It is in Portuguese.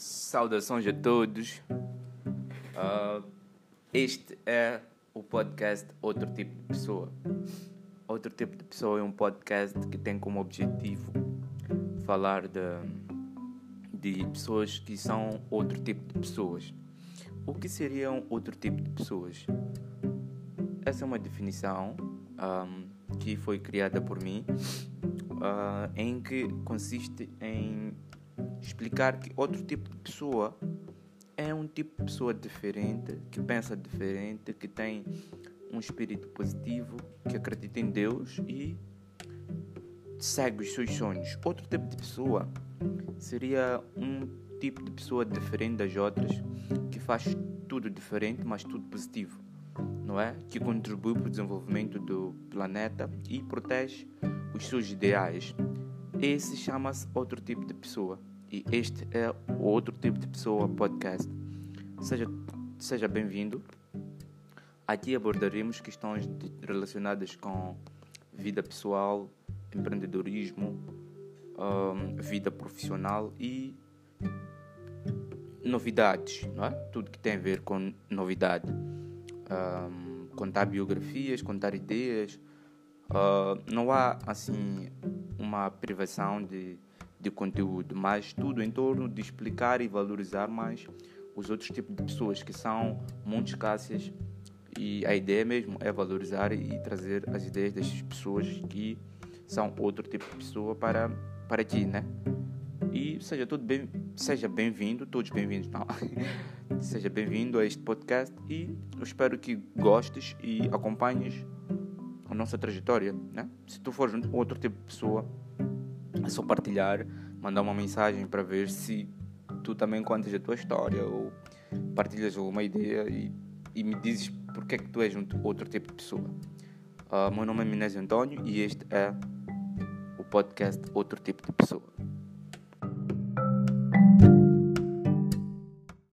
Saudações a todos. Uh, este é o podcast Outro Tipo de Pessoa. Outro Tipo de Pessoa é um podcast que tem como objetivo falar de, de pessoas que são outro tipo de pessoas. O que seriam outro tipo de pessoas? Essa é uma definição um, que foi criada por mim, uh, em que consiste em explicar que outro tipo de pessoa é um tipo de pessoa diferente, que pensa diferente, que tem um espírito positivo, que acredita em Deus e segue os seus sonhos. Outro tipo de pessoa seria um tipo de pessoa diferente das outras, que faz tudo diferente, mas tudo positivo, não é? Que contribui para o desenvolvimento do planeta e protege os seus ideais. Esse chama-se outro tipo de pessoa e este é o outro tipo de pessoa podcast. Seja, seja bem-vindo. Aqui abordaremos questões de, relacionadas com vida pessoal, empreendedorismo, um, vida profissional e novidades, não é? Tudo que tem a ver com novidade. Um, contar biografias, contar ideias. Uh, não há assim uma privação de de conteúdo, mas tudo em torno de explicar e valorizar mais os outros tipos de pessoas que são muito escassas e a ideia mesmo é valorizar e trazer as ideias dessas pessoas que são outro tipo de pessoa para para ti, né? E seja tudo bem, seja bem-vindo, todos bem-vindos, não. seja bem-vindo a este podcast e eu espero que gostes e acompanhes a nossa trajetória, né? Se tu fores outro tipo de pessoa, é só partilhar, mandar uma mensagem para ver se tu também contas a tua história ou partilhas alguma ideia e, e me dizes porque é que tu és um, outro tipo de pessoa. Uh, meu nome é Minésio Antônio e este é o podcast Outro Tipo de Pessoa.